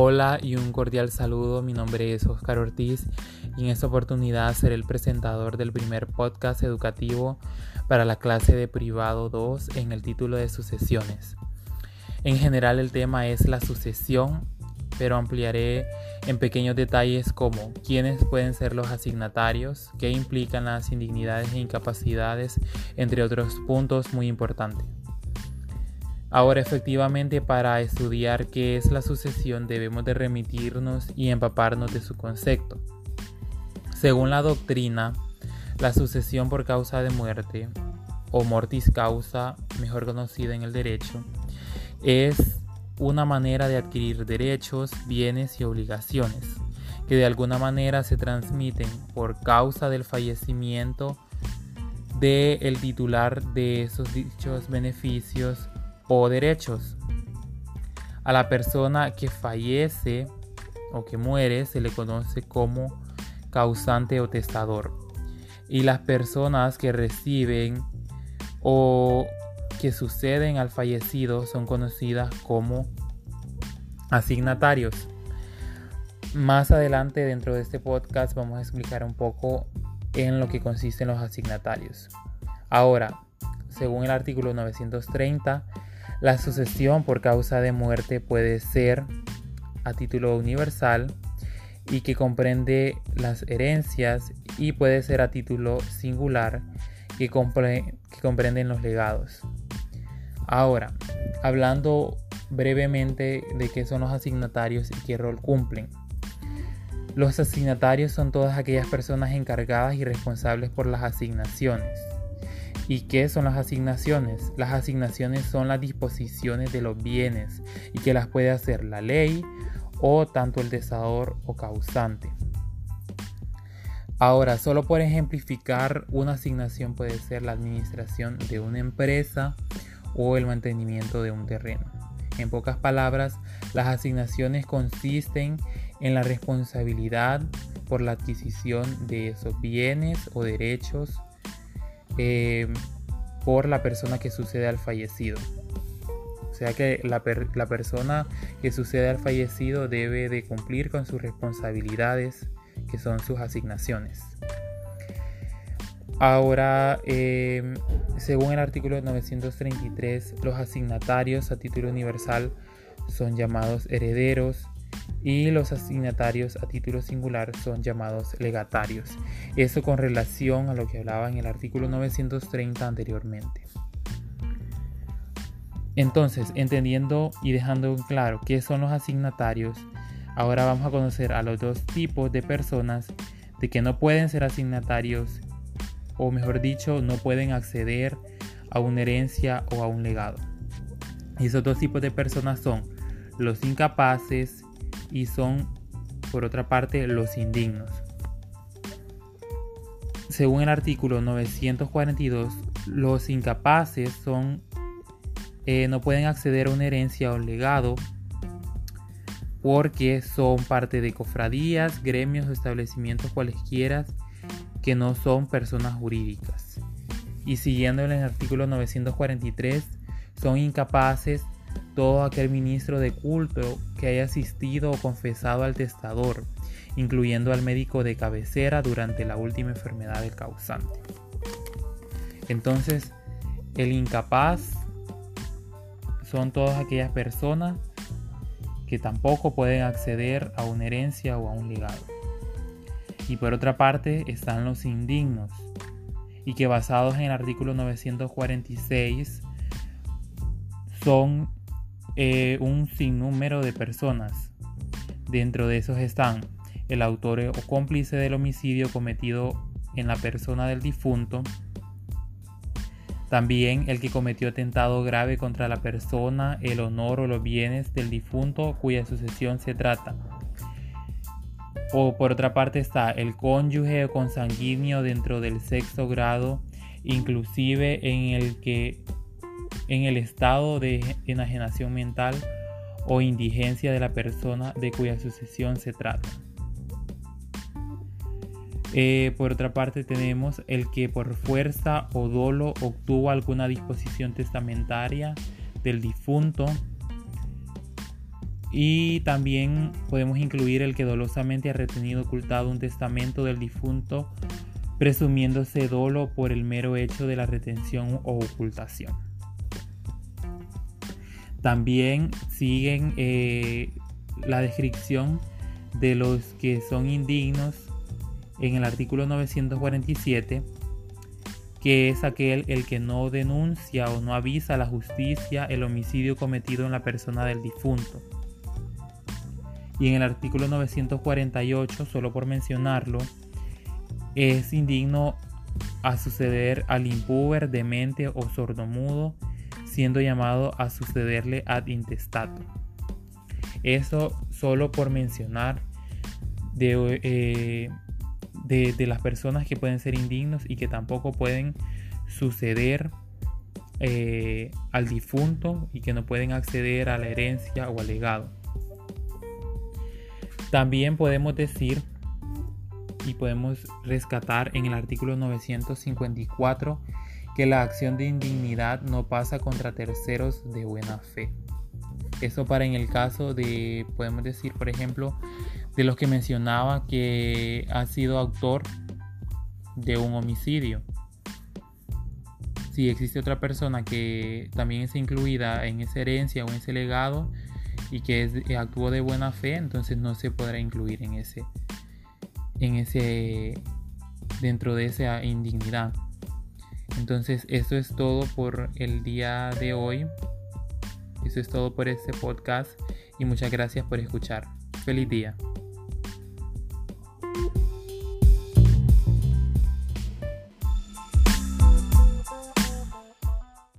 Hola y un cordial saludo, mi nombre es Oscar Ortiz y en esta oportunidad seré el presentador del primer podcast educativo para la clase de privado 2 en el título de sucesiones. En general el tema es la sucesión, pero ampliaré en pequeños detalles como quiénes pueden ser los asignatarios, qué implican las indignidades e incapacidades, entre otros puntos muy importantes. Ahora efectivamente para estudiar qué es la sucesión debemos de remitirnos y empaparnos de su concepto. Según la doctrina, la sucesión por causa de muerte, o mortis causa, mejor conocida en el derecho, es una manera de adquirir derechos, bienes y obligaciones que de alguna manera se transmiten por causa del fallecimiento del titular de esos dichos beneficios o derechos. A la persona que fallece o que muere se le conoce como causante o testador. Y las personas que reciben o que suceden al fallecido son conocidas como asignatarios. Más adelante dentro de este podcast vamos a explicar un poco en lo que consisten los asignatarios. Ahora, según el artículo 930, la sucesión por causa de muerte puede ser a título universal y que comprende las herencias y puede ser a título singular que, comprenden los legados. Ahora, hablando brevemente de qué son los asignatarios y qué rol cumplen. Los asignatarios son todas aquellas personas encargadas y responsables por las asignaciones ¿Y qué son las asignaciones? Las asignaciones son las disposiciones de los bienes y que las puede hacer la ley o tanto el desador o causante. Ahora, solo por ejemplificar, una asignación puede ser la administración de una empresa o el mantenimiento de un terreno. En pocas palabras, las asignaciones consisten en la responsabilidad por la adquisición de esos bienes o derechos eh, por la persona que sucede al fallecido. O sea que la, persona que sucede al fallecido debe de cumplir con sus responsabilidades, que son sus asignaciones. Ahora, eh, según el artículo 933, los asignatarios a título universal son llamados herederos y los asignatarios a título singular son llamados legatarios. Eso con relación a lo que hablaba en el artículo 930 anteriormente. Entonces, entendiendo y dejando claro qué son los asignatarios, ahora vamos a conocer a los dos tipos de personas de que no pueden ser asignatarios o mejor dicho, no pueden acceder a una herencia o a un legado. Y esos dos tipos de personas son los incapaces y son, por otra parte, los indignos. Según el artículo 942, los incapaces son, eh, no pueden acceder a una herencia o legado porque son parte de cofradías, gremios o establecimientos cualesquiera que no son personas jurídicas. Y siguiendo en el artículo 943, son incapaces todo aquel ministro de culto que haya asistido o confesado al testador, incluyendo al médico de cabecera durante la última enfermedad del causante. Entonces, el incapaz son todas aquellas personas que tampoco pueden acceder a una herencia o a un legado. Y por otra parte están los indignos, y que basados en el artículo 946 son eh, un sinnúmero de personas. Dentro de esos están el autor o cómplice del homicidio cometido en la persona del difunto, también el que cometió atentado grave contra la persona, el honor o los bienes del difunto cuya sucesión se trata. O por otra parte está el cónyuge consanguíneo dentro del sexto grado, inclusive en el que en el estado de enajenación mental o indigencia de la persona de cuya sucesión se trata. Eh, por otra parte tenemos el que por fuerza o dolo obtuvo alguna disposición testamentaria del difunto Y también podemos incluir el que dolosamente ha retenido ocultado un testamento del difunto, presumiéndose dolo por el mero hecho de la retención o ocultación. También siguen eh, la descripción de los que son indignos en el artículo 947, que es aquel el que no denuncia o no avisa a la justicia el homicidio cometido en la persona del difunto. Y en el artículo 948, solo por mencionarlo, es indigno a suceder al impúber, demente o sordomudo, siendo llamado a sucederle ad intestato. Eso solo por mencionar eh, de, de, las personas que pueden ser indignos y que tampoco pueden suceder eh, al difunto y que no pueden acceder a la herencia o al legado. También podemos decir y podemos rescatar en el artículo 954 que la acción de indignidad no pasa contra terceros de buena fe. Eso para en el caso de, podemos decir, por ejemplo, de los que mencionaba que ha sido autor de un homicidio. Si existe otra persona que también es incluida en esa herencia o en ese legado y que actuó de buena fe, entonces no se podrá incluir en ese, en ese, dentro de esa indignidad. Entonces, eso es todo por el día de hoy. Eso es todo por este podcast y muchas gracias por escuchar. Feliz día.